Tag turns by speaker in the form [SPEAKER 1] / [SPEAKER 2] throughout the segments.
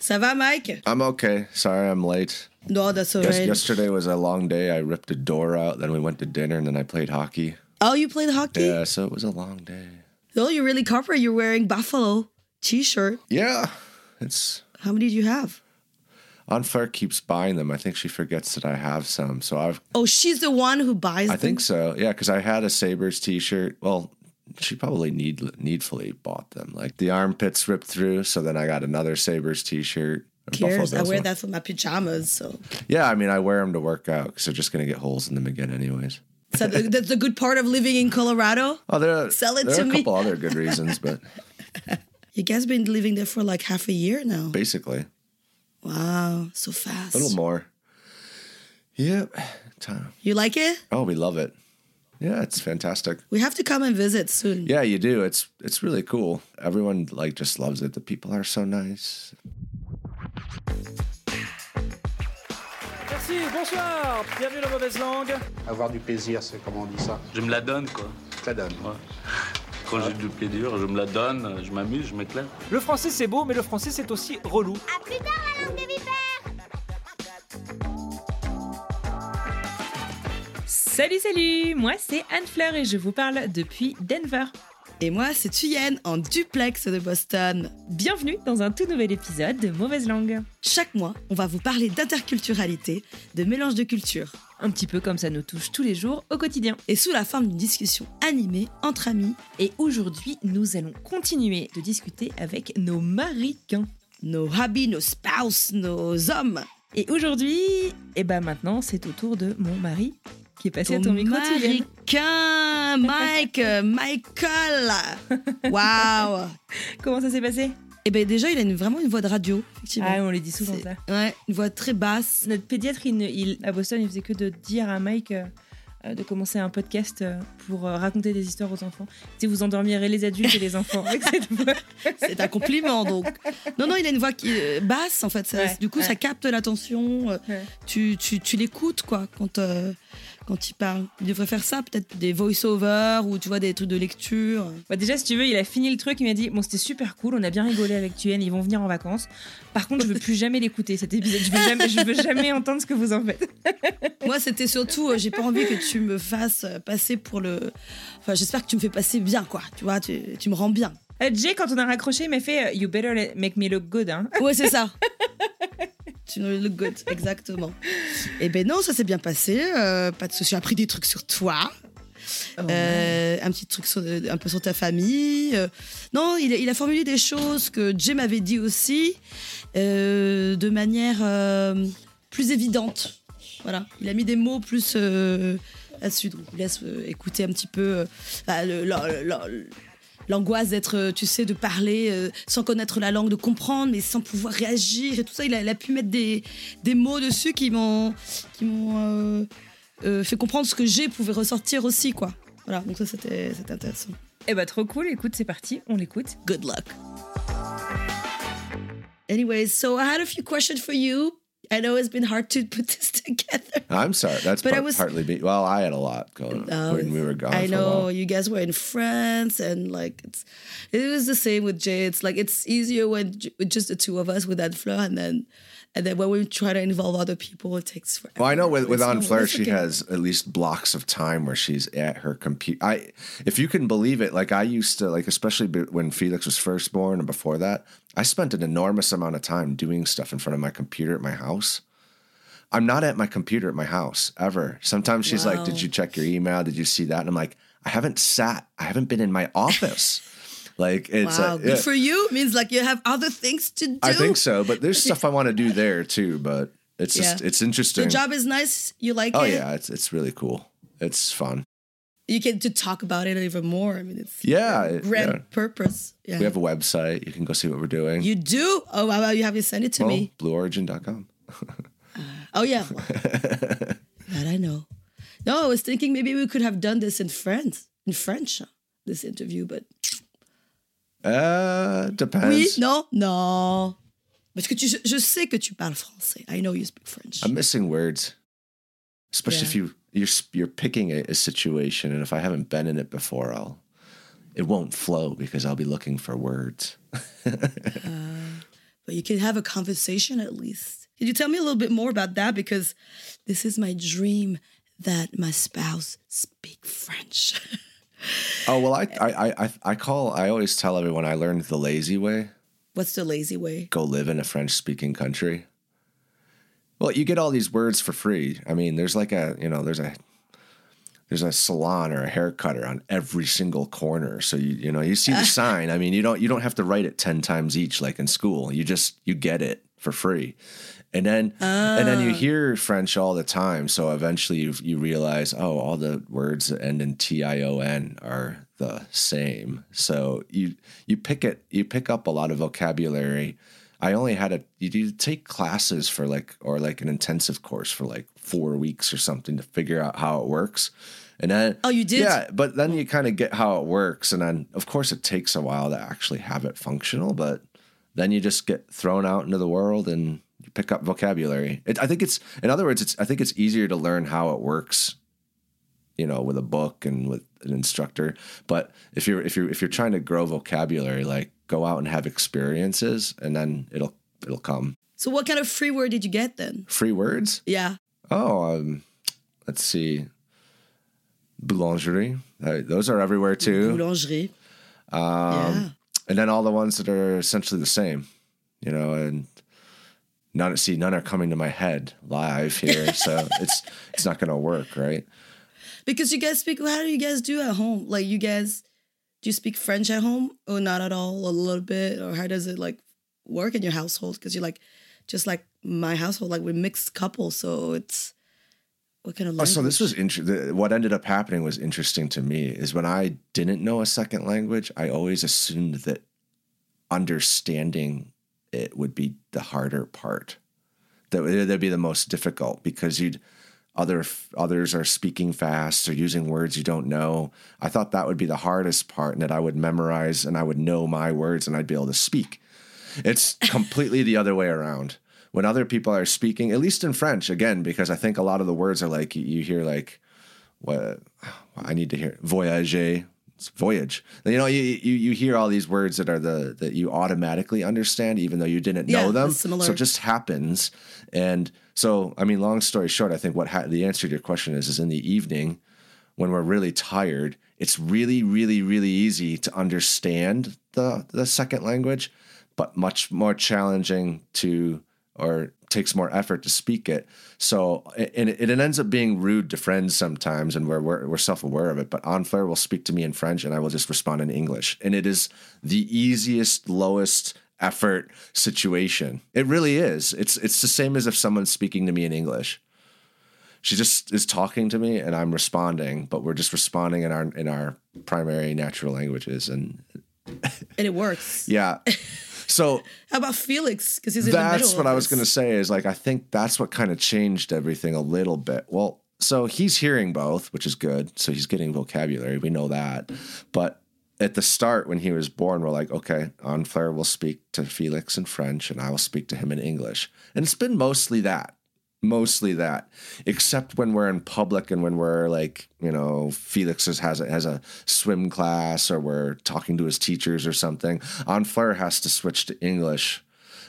[SPEAKER 1] Ça va, Mike?
[SPEAKER 2] I'm okay. Sorry I'm late.
[SPEAKER 1] No, that's all
[SPEAKER 2] Yes,
[SPEAKER 1] right.
[SPEAKER 2] yesterday was a long day. I ripped a door out, then we went to dinner, and then I played hockey.
[SPEAKER 1] Oh, you played hockey?
[SPEAKER 2] Yeah, so it was a long day.
[SPEAKER 1] Oh, you're really corporate. You're wearing Buffalo t-shirt.
[SPEAKER 2] Yeah, it's
[SPEAKER 1] How many do you have?
[SPEAKER 2] Anne-Fleur keeps buying them. I think she forgets that I have some. So I've,
[SPEAKER 1] Oh, she's the one who buys them.
[SPEAKER 2] I
[SPEAKER 1] them.
[SPEAKER 2] think so. Yeah, because I had a Sabres t-shirt. Well, she probably need needfully bought them. Like the armpits ripped through, so then I got another Sabres t-shirt. a
[SPEAKER 1] Cares. I wear
[SPEAKER 2] one.
[SPEAKER 1] that for my pajamas. So
[SPEAKER 2] Yeah, I mean, I wear them to work out because they're just gonna get holes in them again, anyways.
[SPEAKER 1] So th- that's the good part of living in Colorado.
[SPEAKER 2] Oh, there,
[SPEAKER 1] Sell it
[SPEAKER 2] there
[SPEAKER 1] to
[SPEAKER 2] are a
[SPEAKER 1] me.
[SPEAKER 2] couple other good reasons, but
[SPEAKER 1] You guys been living there for like half a year now.
[SPEAKER 2] basically
[SPEAKER 1] Wow, so fast.
[SPEAKER 2] a little more. Yep. Time.
[SPEAKER 1] You like it?
[SPEAKER 2] Oh, we love it. Yeah, it's fantastic.
[SPEAKER 1] We have to come and visit soon.
[SPEAKER 2] Yeah, you do. It's it's really cool. Everyone like just loves it. The people are so nice.
[SPEAKER 3] Merci, bonsoir, bienvenue dans Mauvaise Langue.
[SPEAKER 4] Avoir du plaisir, c'est comment on dit ça?
[SPEAKER 5] Je me la donne, quoi.
[SPEAKER 4] Ça donne.
[SPEAKER 5] Quand j'ai du plaisir, je me la donne, je m'amuse, je m'éclate.
[SPEAKER 3] Le français c'est beau, mais le français c'est aussi relou.
[SPEAKER 6] À plus tard, la langue des vipères
[SPEAKER 7] Salut, salut Moi, c'est Anne Fleur et je vous parle depuis Denver.
[SPEAKER 1] Et moi, c'est Thuyen en duplex de Boston.
[SPEAKER 7] Bienvenue dans un tout nouvel épisode de Mauvaise Langue.
[SPEAKER 1] Chaque mois, on va vous parler d'interculturalité, de mélange de cultures,
[SPEAKER 7] Un petit peu comme ça nous touche tous les jours au quotidien.
[SPEAKER 1] et sous la forme d'une discussion animée entre amis,
[SPEAKER 7] Et aujourd'hui, nous allons continuer de discuter avec nos maricains.
[SPEAKER 1] nos hobbies, nos spouses, nos hommes.
[SPEAKER 7] Et aujourd'hui, et ben maintenant, c'est au tour de mon mari qui est passé à ton micro.
[SPEAKER 1] Américain, Mike, euh, Michael. Waouh.
[SPEAKER 7] Comment ça s'est passé?
[SPEAKER 1] Et ben déjà, il a une- vraiment une voix de radio, effectivement.
[SPEAKER 7] Ah, on les dit souvent ça.
[SPEAKER 1] Ouais, une voix très basse.
[SPEAKER 7] Notre pédiatre, il, à Boston, il faisait que de dire à Mike euh, de commencer un podcast euh, pour euh, raconter des histoires aux enfants. Si vous endormirez les adultes et les enfants avec cette voix.
[SPEAKER 1] C'est un compliment, donc. Non, non, il a une voix qui basse, en fait. Ça-
[SPEAKER 7] Ouais,
[SPEAKER 1] du coup,
[SPEAKER 7] ouais.
[SPEAKER 1] ça capte l'attention. Tu, tu, tu l'écoutes, quoi, quand, quand il parle. Il devrait faire ça, peut-être des voice-over ou tu vois, des trucs de lecture.
[SPEAKER 7] Bah déjà, si tu veux, il a fini le truc. Il m'a dit Bon, c'était super cool, on a bien rigolé avec Tuen, ils vont venir en vacances. Par contre, je veux plus jamais l'écouter cet épisode. Je veux jamais, je veux jamais entendre ce que vous en faites.
[SPEAKER 1] Moi, c'était surtout, euh, j'ai pas envie que tu me fasses euh, passer pour le. Enfin, j'espère que tu me fais passer bien, quoi. Tu vois, tu, tu me rends bien.
[SPEAKER 7] Euh, Jay, quand on a raccroché, il m'a fait You better make me look good. Hein.
[SPEAKER 1] Ouais, c'est ça. tu me look good, exactement. Et ben non, ça s'est bien passé. euh, pas de souci. J'ai appris des trucs sur toi. Euh, un petit truc sur- un peu sur ta famille. euh. non, il, a- il a formulé des choses que Jay m'avait dit aussi euh, de manière euh, plus évidente. Voilà, il a mis des mots plus euh, là-dessus. Donc, laisse euh, écouter un petit peu euh, bah, le- le- le- l'angoisse d'être, euh, tu sais, de parler euh, sans connaître la langue, de comprendre, mais sans pouvoir réagir et tout ça. Il a, il a pu mettre des, des mots dessus qui m'ont, qui m'ont euh, fait comprendre ce que j'ai pouvait ressortir aussi, quoi. Voilà, donc ça c'était, c'était intéressant.
[SPEAKER 7] Eh bah, trop cool. Écoute, c'est parti, on l'écoute.
[SPEAKER 1] Good luck. Anyways, so I had a few questions for you. I know it's been hard to put this together.
[SPEAKER 2] I'm sorry. That's
[SPEAKER 1] But I was-
[SPEAKER 2] partly me. Well, I had a lot going on when we were gone.
[SPEAKER 1] I know you guys were in France, and like it's it was the same with Jay. It's like it's easier when with just the two of us with that Fleur, and then and then when we try to involve other people, it takes forever.
[SPEAKER 2] Well, I know with, with
[SPEAKER 1] no-
[SPEAKER 2] Fleur, she has at least blocks of time where she's at her computer. I, if you can believe it, like I used to, like especially when Felix was first born and before that, I spent an enormous amount of time doing stuff in front of my computer at my house. I'm not at my computer at my house ever. Sometimes she's like, "Did you check your email? Did you see that?" And I'm like, "I haven't sat. I haven't been in my office." Like it's
[SPEAKER 1] Wow,
[SPEAKER 2] uh,
[SPEAKER 1] good
[SPEAKER 2] yeah.
[SPEAKER 1] for you. Means like you have other things to do.
[SPEAKER 2] I think so, but there's stuff I want to do there too. But it's just it's interesting.
[SPEAKER 1] The job is nice. You like
[SPEAKER 2] Oh
[SPEAKER 1] it?
[SPEAKER 2] Oh yeah, it's it's really cool. It's fun.
[SPEAKER 1] You get to talk about it even more. I mean, it's
[SPEAKER 2] Yeah,
[SPEAKER 1] grand
[SPEAKER 2] yeah.
[SPEAKER 1] purpose. Yeah.
[SPEAKER 2] We have a website. You can go see what we're doing.
[SPEAKER 1] you do? Oh, wow, you have to send it to
[SPEAKER 2] well,
[SPEAKER 1] me.
[SPEAKER 2] blueorigin.com.
[SPEAKER 1] Oh, yeah. That I know. No, I was thinking maybe we could have done this in France, in French, this interview, but
[SPEAKER 2] Uh, depends.
[SPEAKER 1] oui, non, non. Parce que tu, je, sais que tu parles français. I know you speak French.
[SPEAKER 2] I'm missing words, especially if
[SPEAKER 1] Yeah.
[SPEAKER 2] you you're you're picking a, a situation, and if I haven't been in it before, I'll it won't flow because I'll be looking for words.
[SPEAKER 1] but you can have a conversation at least. Can you tell me a little bit more about that? Because this is my dream that my spouse speak French.
[SPEAKER 2] Oh well, I I I I call I always tell everyone I learned the lazy way.
[SPEAKER 1] What's the lazy way?
[SPEAKER 2] Go live in a French speaking country. Well, you get all these words for free. I mean, there's like a you know there's a there's a salon or a hair cutter on every single corner. So you you know you see the sign. I mean, you don't you don't have to write it ten times each like in school. You just you get it for free. And then and then you oh. hear French all the time. So eventually you you realize, oh, all the words that end in T I O N are the same. So you you pick it you pick up a lot of vocabulary. I only had a you do take classes for like or like an intensive course for like four weeks or something to figure out how it works. And then
[SPEAKER 1] Oh, you did?
[SPEAKER 2] Yeah, but then you kind of get how it works, and then of course it takes a while to actually have it functional. But then you just get thrown out into the world and pick up vocabulary. It, I think it's, in other words, it's. I think it's easier to learn how it works, you know, with a book and with an instructor. But if you're if you're if you're trying to grow vocabulary, like go out and have experiences, and then it'll it'll come.
[SPEAKER 1] So, what kind of free word did you get then?
[SPEAKER 2] Free words.
[SPEAKER 1] Yeah.
[SPEAKER 2] Oh, um, let's see. Boulangerie. Uh, those are everywhere too.
[SPEAKER 1] Boulangerie.
[SPEAKER 2] Um,
[SPEAKER 1] yeah.
[SPEAKER 2] and then all the ones that are essentially the same, you know, and none see none are coming to my head live here, so it's it's not going to work, right?
[SPEAKER 1] Because you guys speak, how do you guys do at home? Like, you guys, do you speak French at home or not at all? A little bit? Or how does it like work in your household? Because you're like, just like my household, like we're mixed couple. So it's, what kind of
[SPEAKER 2] Oh,
[SPEAKER 1] language?
[SPEAKER 2] so this was interesting. What ended up happening was interesting to me. Is when I didn't know a second language, I always assumed that understanding it would be the harder part. That would be the most difficult because you'd other others are speaking fast or using words you don't know. I thought that would be the hardest part, and that I would memorize and I would know my words and I'd be able to speak. It's completely the other way around. When other people are speaking, at least in French, again, because I think a lot of the words are like you- you hear like what I need to hear voyager, it's voyage. You know, you, you you hear all these words that are the that you automatically understand, even though you didn't
[SPEAKER 1] Yeah,
[SPEAKER 2] know them.
[SPEAKER 1] similar.
[SPEAKER 2] So it just happens. And so, I mean, long story short, I think what ha- the answer to your question is is in the evening when we're really tired, it's really, really, really easy to understand the the second language, but much more challenging to or takes more effort to speak it. So and it, it ends up being rude to friends sometimes, and we're we're, we're self aware of it. But Anne-Fleur will speak to me in French, and I will just respond in English, and it is the easiest, lowest effort situation. It really is. It's it's the same as if someone's speaking to me in English she just is talking to me and I'm responding, but we're just responding in our in our primary natural languages. And
[SPEAKER 1] and it works.
[SPEAKER 2] yeah. So
[SPEAKER 1] How about Felix? Because he's in the middle.
[SPEAKER 2] that's what I was gonna say is like I think that's what kind of changed everything a little bit. Well, so he's hearing both, which is good. So he's getting vocabulary. We know that. But at the start when he was born, we're like, okay, Anne-Fleur will speak to Felix in French and I will speak to him in English. And it's been mostly that. Mostly that, except when we're in public and when we're like, you know, Felix has a, has a swim class or we're talking to his teachers or something. Anne-Fleur has to switch to English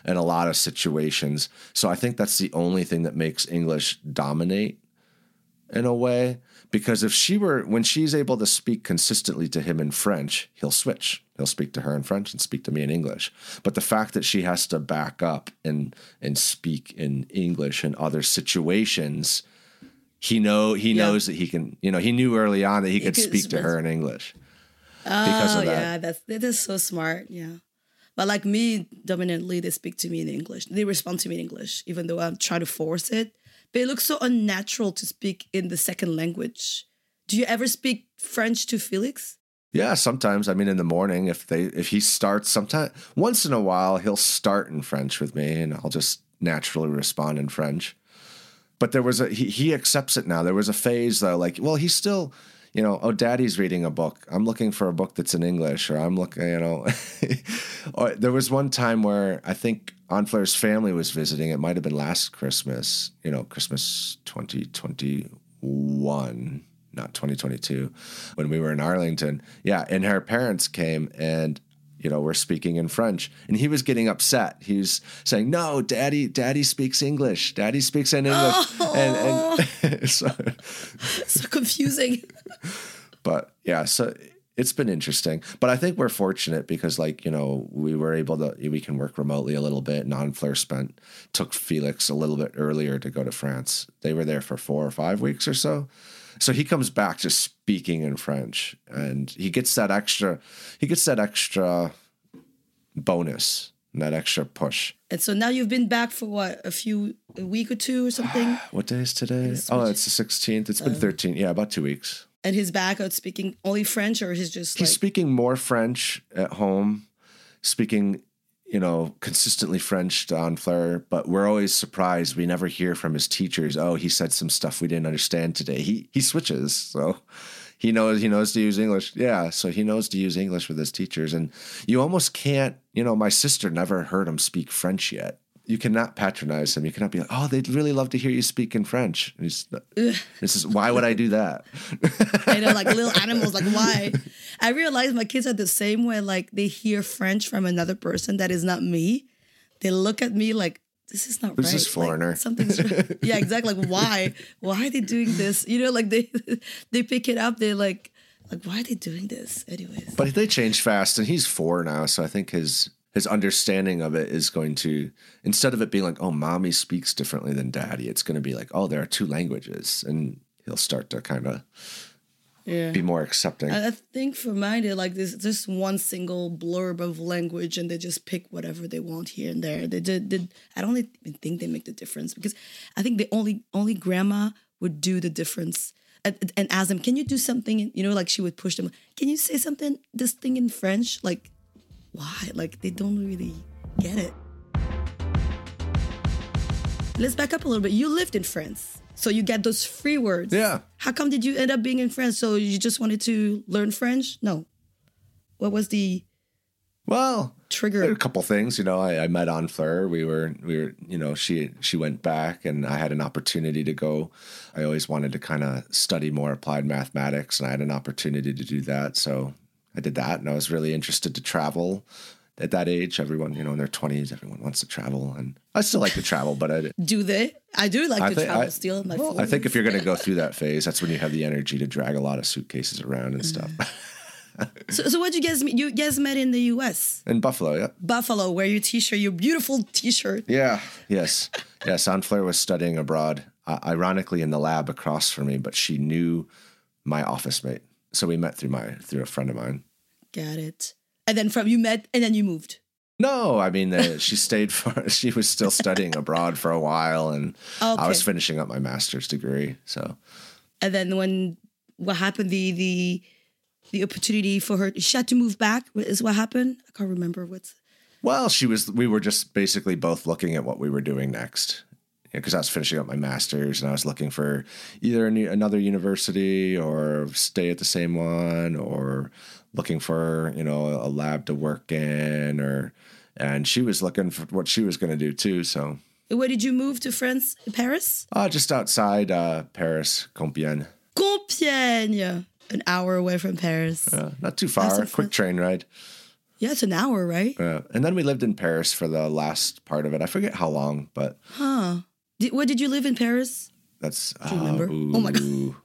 [SPEAKER 2] in a lot of situations. So I think that's the only thing that makes English dominate in a way. Because if she were, when she's able to speak consistently to him in French, he'll switch. He'll speak to her in French and speak to me in English. But the fact that she has to back up and and speak in English in other situations, he know he
[SPEAKER 1] Yeah.
[SPEAKER 2] knows that he can. You know, he knew early on that he could
[SPEAKER 1] could
[SPEAKER 2] speak to her in English.
[SPEAKER 1] Oh,
[SPEAKER 2] because of oh, that.
[SPEAKER 1] yeah, that's that is so smart. Yeah, but like me, dominantly, they speak to me in English. They respond to me in English, even though I'm trying to force it. But it looks so unnatural to speak in the second language. Do you ever speak French to Felix?
[SPEAKER 2] Yeah, sometimes. I mean, in the morning, if they if he starts, sometimes once in a while, he'll start in French with me, and I'll just naturally respond in French. But there was a he, he accepts it now. There was a phase though, like, well, he's still, you know, oh, daddy's reading a book. I'm looking for a book that's in English, or I'm looking, you know. or there was one time where I think Anne-Fleur's family was visiting. It might have been last Christmas, you know, Christmas 2021 not 2022 when we were in Arlington. Yeah, and her parents came and you know, we're speaking in French. And he was getting upset. He was saying, No, daddy, daddy speaks English. Daddy speaks in English.
[SPEAKER 1] Oh.
[SPEAKER 2] And, and so,
[SPEAKER 1] So confusing.
[SPEAKER 2] but yeah, so it's been interesting. But I think we're fortunate because like, you know, we were able to we can work remotely a little bit. Anne-Fleur spent took Felix a little bit earlier to go to France. They were there for four or five weeks or so. So he comes back just speaking in French and he gets that extra he gets that extra bonus, that extra push.
[SPEAKER 1] And so now you've been back for what, a few, a week or two or something?
[SPEAKER 2] What day is today? Oh, it's the 16th. It's been um, 13. Yeah, about 2 weeks.
[SPEAKER 1] and he's back out speaking only French or he's just
[SPEAKER 2] He's
[SPEAKER 1] like,
[SPEAKER 2] speaking more French at home, speaking, you know, consistently French Anne-Fleur, but we're always surprised. We never hear from his teachers, oh, he said some stuff we didn't understand today. He he switches. So he knows he knows to use English. Yeah, so he knows to use English with his teachers. And you almost can't, you know, my sister never heard him speak French yet. You cannot patronize him. You cannot be like, oh, they'd really love to hear you speak in French. This is why would I do that?
[SPEAKER 1] I know, like little animals, like why? I realize my kids are the same way, like they hear French from another person that is not me. They look at me like, this is not
[SPEAKER 2] Who's
[SPEAKER 1] right.
[SPEAKER 2] this
[SPEAKER 1] is
[SPEAKER 2] foreigner?
[SPEAKER 1] something's yeah, exactly. Like why? Why are they doing this? You know, like they they pick it up. They're like, like why are they doing this? Anyways,
[SPEAKER 2] But they change fast, and he's four now, so I think his his understanding of it is going to instead of it being like, oh, mommy speaks differently than daddy, it's going to be like, oh, there are two languages, and he'll start to kind of
[SPEAKER 1] yeah.
[SPEAKER 2] be more accepting.
[SPEAKER 1] I think for mine, they're like this just one single blurb of language, and they just pick whatever they want here and there. They did. did I don't even think they make the difference because I think the only only grandma would do the difference and, and ask them, "Can you do something?" You know, like she would push them. Can you say something this thing in French? Like, why? Like they don't really get it. Let's back up a little bit. You lived in France, so you get those free words.
[SPEAKER 2] Yeah.
[SPEAKER 1] How come did you end up being in France? So you just wanted to learn French? No. What was the
[SPEAKER 2] well,
[SPEAKER 1] trigger?
[SPEAKER 2] a couple things, you know. I, I met Anne-Fleur. We were, we were, you know, she she went back, and I had an opportunity to go. I always wanted to kind of study more applied mathematics, and I had an opportunity to do that. So I did that, and I was really interested to travel. At that age, everyone, you know, in their twenties, everyone wants to travel, and I still like to travel, but I,
[SPEAKER 1] Do they? I do like
[SPEAKER 2] I
[SPEAKER 1] to
[SPEAKER 2] think
[SPEAKER 1] travel
[SPEAKER 2] I,
[SPEAKER 1] still. in My
[SPEAKER 2] well, I think if you're going to go through that phase, that's when you have the energy to drag a lot of suitcases around and stuff.
[SPEAKER 1] so, so what you guys meet? You guys met in the U.S.
[SPEAKER 2] in Buffalo, yeah.
[SPEAKER 1] Buffalo. Wear your T-shirt, your beautiful T-shirt.
[SPEAKER 2] Yeah. Yes. Yes. Anne-Fleur was studying abroad, uh, ironically in the lab across from me, but she knew my office mate, so we met through my through a friend of mine.
[SPEAKER 1] Got it. And then from you met, and then you moved.
[SPEAKER 2] No, I mean uh, she stayed for. She was still studying abroad for a while, and I was finishing up my master's degree. So
[SPEAKER 1] And then when what happened? The the the opportunity for her. She had to move back. Is what happened? I can't remember what's.
[SPEAKER 2] Well, she was. We were just basically both looking at what we were doing next, because I was finishing up my master's and I was looking for either another university or stay at the same one, or looking for you know a lab to work in, or and she was looking for what she was going to do too. So,
[SPEAKER 1] Where did you move to France? Paris?
[SPEAKER 2] uh, just outside uh, Paris, Compiègne,
[SPEAKER 1] Compiègne. An hour away from Paris.
[SPEAKER 2] uh, not too far, quick
[SPEAKER 1] fun.
[SPEAKER 2] train ride.
[SPEAKER 1] Yeah, it's an hour, right?
[SPEAKER 2] Uh, and then we lived in Paris for the last part of it. I forget how long, but
[SPEAKER 1] Huh. Did, where did you live in Paris?
[SPEAKER 2] that's.
[SPEAKER 1] Do you remember?
[SPEAKER 2] uh,
[SPEAKER 1] Oh my God.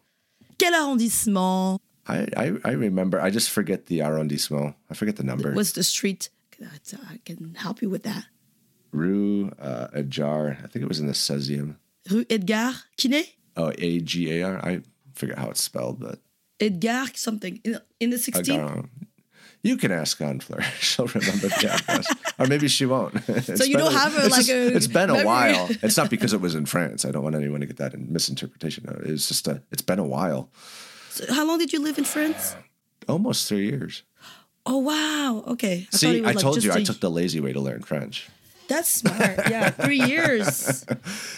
[SPEAKER 1] Quel arrondissement?
[SPEAKER 2] I, I I remember. I just forget the arrondissement. I forget the number.
[SPEAKER 1] What's the street? That's- I can help you with that.
[SPEAKER 2] Rue uh, Ajar. I think it was in the seizième.
[SPEAKER 1] Rue Edgar Quinet?
[SPEAKER 2] Oh, A G A R. I forget how it's spelled, but
[SPEAKER 1] Edgar something. In, in the 16th?
[SPEAKER 2] don't know. You can ask Anne-Fleur. She'll remember the address. or maybe she won't. so
[SPEAKER 1] you don't have a- like a
[SPEAKER 2] It's been a while. It's not because it was in France. I don't want anyone to get that in misinterpretation. It's just a. It's been a while.
[SPEAKER 1] So how long did you live in France?
[SPEAKER 2] Almost three years.
[SPEAKER 1] Oh wow. Okay. I
[SPEAKER 2] See, I
[SPEAKER 1] like
[SPEAKER 2] told
[SPEAKER 1] just
[SPEAKER 2] you I
[SPEAKER 1] a-
[SPEAKER 2] took the lazy way to learn French.
[SPEAKER 1] That's smart. Yeah, three years.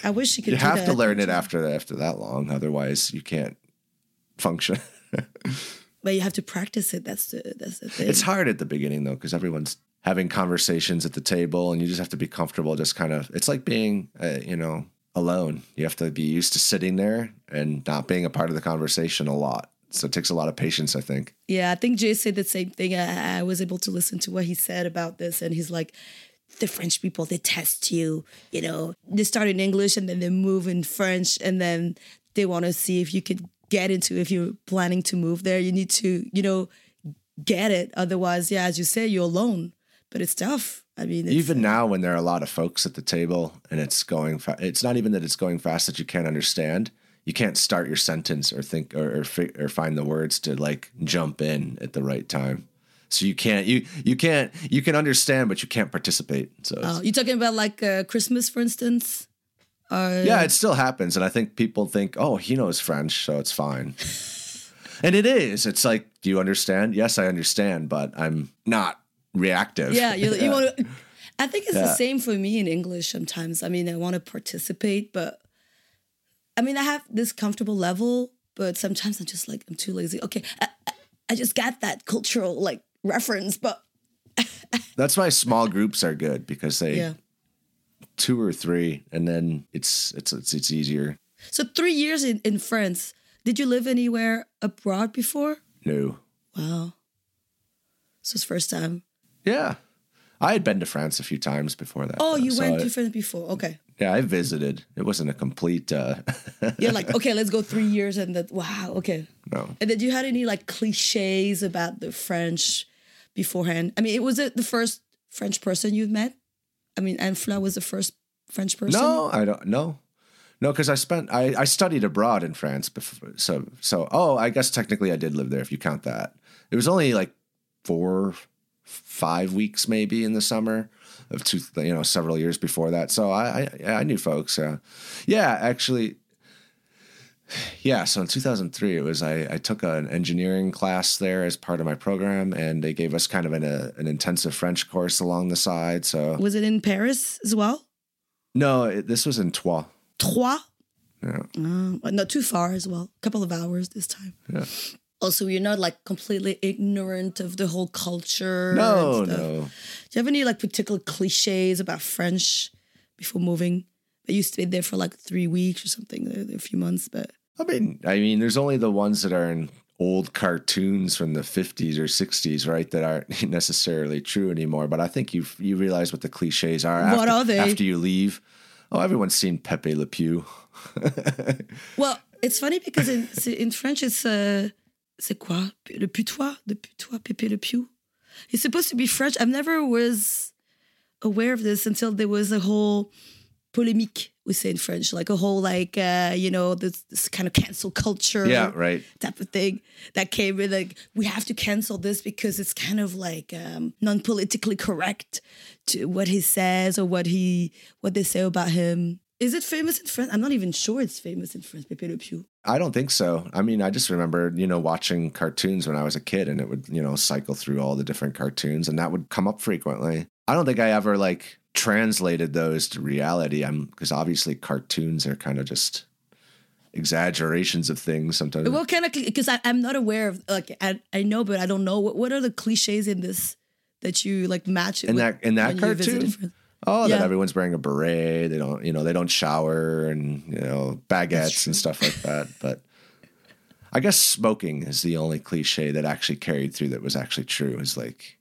[SPEAKER 1] I wish you could.
[SPEAKER 2] You have to learn it after after that long, otherwise you can't function.
[SPEAKER 1] But you have to practice it. That's the that's the thing.
[SPEAKER 2] It's hard at the beginning though, because everyone's having conversations at the table, and you just have to be comfortable. Just kind of, it's like being, uh, you know, alone. You have to be used to sitting there and not being a part of the conversation a lot. So it takes a lot of patience, I think.
[SPEAKER 1] Yeah, I think Jay said the same thing. I, I was able to listen to what he said about this, and he's like, the French people they test you. You know, they start in English and then they move in French, and then they want to see if you could get into. If you're planning to move there, you need to, you know, get it. Otherwise, yeah, as you say, you're alone. But it's tough. I mean, it's,
[SPEAKER 2] Even now, when there are a lot of folks at the table and it's going, fa- it's not even that it's going fast that you can't understand. You can't start your sentence or think or or, fi- or find the words to like jump in at the right time. So you can't you you can't you can understand, but you can't participate. So
[SPEAKER 1] Oh, you talking about like uh, Christmas, for instance?
[SPEAKER 2] Yeah, it still happens, and I think people think, oh, he knows French, so it's fine. and it is. It's like, do you understand? Yes, I understand, but I'm not reactive.
[SPEAKER 1] Yeah, you, you want to. I think it's the same for me in English sometimes. I mean, I want to participate, but I mean, I have this comfortable level, but sometimes I'm just like, I'm too lazy. Okay, I, I, I just got that cultural like reference, but
[SPEAKER 2] That's why small groups are good because they
[SPEAKER 1] yeah.
[SPEAKER 2] Two or three, and then it's it's it's, it's easier.
[SPEAKER 1] So three years in, in France. Did you live anywhere abroad before?
[SPEAKER 2] No,
[SPEAKER 1] Wow. So it's first time.
[SPEAKER 2] yeah, I had been to France a few times before that.
[SPEAKER 1] Oh,
[SPEAKER 2] though,
[SPEAKER 1] you
[SPEAKER 2] so
[SPEAKER 1] went
[SPEAKER 2] I-
[SPEAKER 1] to France before. Okay.
[SPEAKER 2] Yeah, I visited. It wasn't a complete. uh
[SPEAKER 1] You're like, okay, let's go three years and that. Wow. Okay.
[SPEAKER 2] No,
[SPEAKER 1] And did you had any like cliches about the French beforehand? I mean, it was it the first French person you've met? I mean, Anne-Fleur was the first French person.
[SPEAKER 2] no, I don't. No, no, because I spent I, I studied abroad in France before. So so oh, I guess technically I did live there if you count that. It was only like four, five weeks maybe in the summer of two, you know, several years before that. So I I, I knew folks. Uh, yeah, actually. Yeah, so in 2003, it was I, I took an engineering class there as part of my program, and they gave us kind of an, a, an intensive French course along the side. So
[SPEAKER 1] Was it in Paris as well?
[SPEAKER 2] no, it, this was in Troyes.
[SPEAKER 1] Trois?
[SPEAKER 2] Yeah.
[SPEAKER 1] Uh, not too far as well. A couple of hours this time.
[SPEAKER 2] Yeah.
[SPEAKER 1] Also, you're not like completely ignorant of the whole culture.
[SPEAKER 2] No,
[SPEAKER 1] and stuff.
[SPEAKER 2] no.
[SPEAKER 1] Do you have any like particular cliches about French before moving? I used to be there for like three weeks or something, a a few months, but
[SPEAKER 2] I mean, I mean, there's only the ones that are in old cartoons from the 50s or 60s, right? That aren't necessarily true anymore. But I think you you realize what the cliches are.
[SPEAKER 1] What
[SPEAKER 2] after,
[SPEAKER 1] are they?
[SPEAKER 2] After you leave, oh, everyone's seen Pepe Le Pew.
[SPEAKER 1] Well, it's funny because in in French it's uh, c'est quoi le putois, the putois, Pepe le Pew. It's supposed to be French. I've never was aware of this until there was a whole polémique. We say in French, like a whole like uh, you know this, this kind of cancel culture.
[SPEAKER 2] Yeah, right.
[SPEAKER 1] type of thing that came with like we have to cancel this because it's kind of like um, non-politically correct to what he says or what he what they say about him. Is it famous in France? I'm not even sure it's famous in France. Pepe Le Pew.
[SPEAKER 2] I don't think so. I mean, I just remember, you know, watching cartoons when I was a kid and it would, you know, cycle through all the different cartoons and that would come up frequently. I don't think I ever like translated those to reality. I'm because obviously cartoons are kind of just exaggerations of things sometimes.
[SPEAKER 1] What kind of because I'm not aware of like I, I know but I don't know what what are the cliches in this that you like match
[SPEAKER 2] in
[SPEAKER 1] with
[SPEAKER 2] that in that
[SPEAKER 1] when you visited
[SPEAKER 2] cartoon. Oh,
[SPEAKER 1] Yeah.
[SPEAKER 2] that everyone's wearing a beret. They don't, you know, they don't shower and you know baguettes and stuff like that. But I guess smoking is the only cliche that actually carried through that was actually true. Is like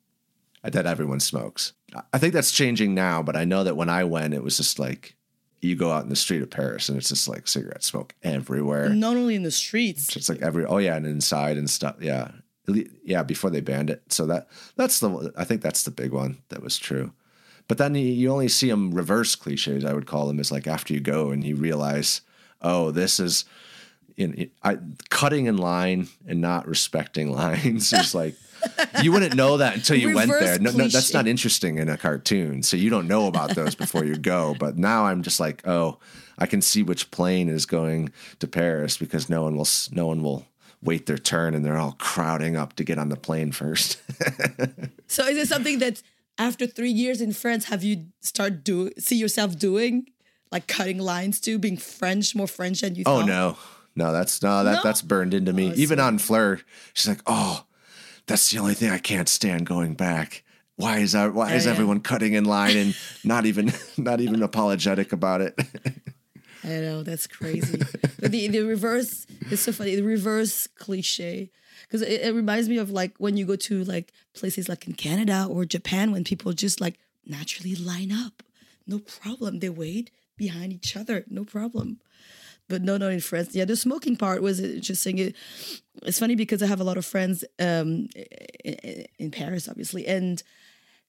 [SPEAKER 2] that everyone smokes. I think that's changing now, but I know that when I went, it was just like you go out in the street of Paris and it's just like cigarette smoke everywhere.
[SPEAKER 1] Not only in the streets.
[SPEAKER 2] It's like every oh yeah, and inside and stuff. Yeah, yeah. Before they banned it, so that that's the I think that's the big one that was true. But then you, only see them reverse cliches. I would call them is like after you go and you realize, oh, this is. Know, I, cutting in line and not respecting lines is like you wouldn't know that until you went there. No, no, that's not interesting in a cartoon, so you don't know about those before you go. But now I'm just like, oh, I can see which plane is going to Paris because no one will no one will wait their turn and they're all crowding up to get on the plane first.
[SPEAKER 1] So is it something that after three years in France, have you start do see yourself doing? Like cutting lines too, being French, more French than you
[SPEAKER 2] oh
[SPEAKER 1] thought?
[SPEAKER 2] no. No, that's no, that
[SPEAKER 1] No?
[SPEAKER 2] that's burned into me.
[SPEAKER 1] Oh,
[SPEAKER 2] Even Anne-Fleur, she's like, "Oh, that's the only thing I can't stand going back." Why is that, why
[SPEAKER 1] Oh,
[SPEAKER 2] is
[SPEAKER 1] yeah.
[SPEAKER 2] everyone cutting in line and not even not even apologetic about it?
[SPEAKER 1] I know that's crazy. but the the reverse is so funny. The reverse cliche because it, it reminds me of like when you go to like places like in Canada or Japan when people just like naturally line up, no problem. They wait behind each other, no problem. But no, no, in France, yeah, the smoking part was interesting. It, it's funny because I have a lot of friends um, in, in Paris, obviously, and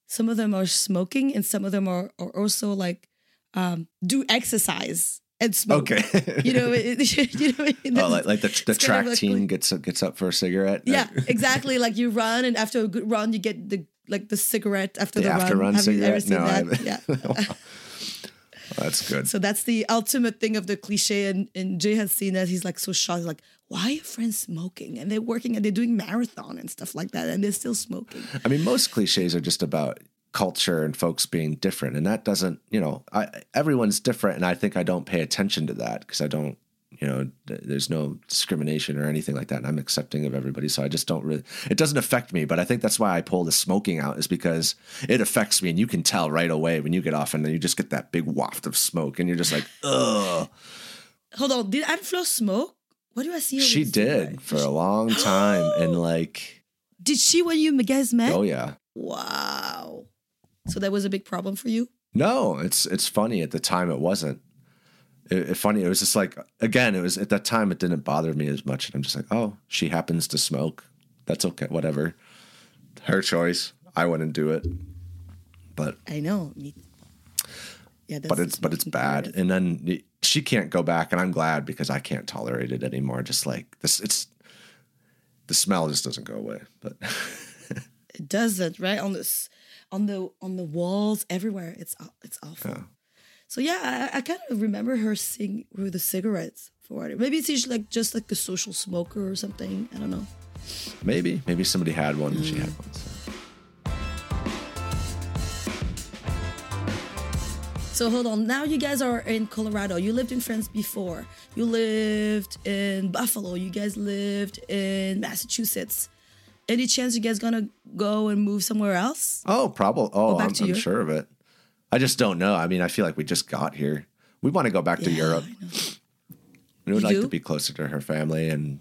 [SPEAKER 1] some of them are smoking, and some of them are, are also like um, do exercise and smoke.
[SPEAKER 2] Okay.
[SPEAKER 1] you know, it, you know,
[SPEAKER 2] oh, like, like the, the
[SPEAKER 1] kind
[SPEAKER 2] track
[SPEAKER 1] of like-
[SPEAKER 2] team gets gets up for a cigarette.
[SPEAKER 1] yeah, exactly. Like you run, and after a good run, you get the like the cigarette after
[SPEAKER 2] The
[SPEAKER 1] the,
[SPEAKER 2] after run
[SPEAKER 1] Have you ever
[SPEAKER 2] cigarette?
[SPEAKER 1] seen
[SPEAKER 2] No, I
[SPEAKER 1] that?
[SPEAKER 2] haven't.
[SPEAKER 1] Yeah.
[SPEAKER 2] that's good.
[SPEAKER 1] So that's the ultimate thing of the cliche. And, and Jay has seen that. He's like so shocked. He's like, why are your friends smoking? And they're working and they're doing marathon and stuff like that. And they're still smoking.
[SPEAKER 2] I mean, most cliches are just about culture and folks being different, and that doesn't, you know, I, everyone's different, and I think I don't pay attention to that because I don't, you know, th- there's no discrimination or anything like that, and I'm accepting of everybody, so I just don't really, it doesn't affect me. But I think that's why I pull the smoking out is because it affects me, and you can tell right away when you get off, and then you just get that big waft of smoke, and you're just like, ugh.
[SPEAKER 1] Hold on. Did Anne Fleur smoke? What do I see?
[SPEAKER 2] She did
[SPEAKER 1] cigarette?
[SPEAKER 2] for a long time, and like,
[SPEAKER 1] Did she when you guys met?
[SPEAKER 2] oh yeah.
[SPEAKER 1] Wow. So that was a big problem for you?
[SPEAKER 2] No, it's it's funny. At the time, it wasn't. It, it- funny. It was just like again. It was at that time. It didn't bother me as much. And I'm just like, oh, she happens to smoke. That's okay. Whatever. Her choice. I wouldn't do it. But
[SPEAKER 1] I know. Yeah, that's
[SPEAKER 2] but it's but it's bad. And then she can't go back, and I'm glad because I can't tolerate it anymore. Just like this, it's the smell just doesn't go away. But
[SPEAKER 1] It doesn't, right? On this, on the on the walls everywhere. It's it's awful. So yeah, I, I kind of remember her sing with the cigarettes for it. Maybe she's like just like a social smoker or something. I don't know.
[SPEAKER 2] maybe maybe somebody had one and she
[SPEAKER 1] Mm.
[SPEAKER 2] had one. So.
[SPEAKER 1] So hold on. Now you guys are in Colorado. You lived in France before. You lived in Buffalo. You guys lived in Massachusetts. Any chance you guys gonna go and move somewhere else?
[SPEAKER 2] Oh, probably. Oh, I'm, I'm sure of it. I just don't know. I mean, I feel like we just got here. We want to go back to
[SPEAKER 1] Yeah,
[SPEAKER 2] Europe. We would
[SPEAKER 1] You
[SPEAKER 2] like
[SPEAKER 1] do?
[SPEAKER 2] to be closer to her family. And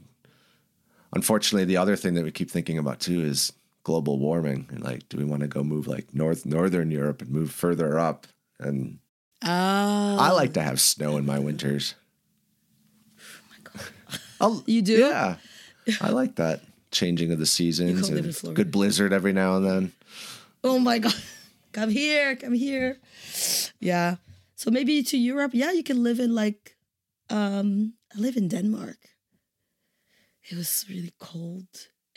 [SPEAKER 2] unfortunately, the other thing that we keep thinking about too is global warming. And like, do we want to go move like north northern Europe and move further up? And
[SPEAKER 1] Ah,
[SPEAKER 2] I like to have snow in my winters. Oh
[SPEAKER 1] You do?
[SPEAKER 2] Yeah, I like that changing of the seasons and good blizzard every now and then.
[SPEAKER 1] Oh my god. Come here, come here. Yeah. So maybe to Europe, yeah, you can live in like um I live in Denmark. It was really cold.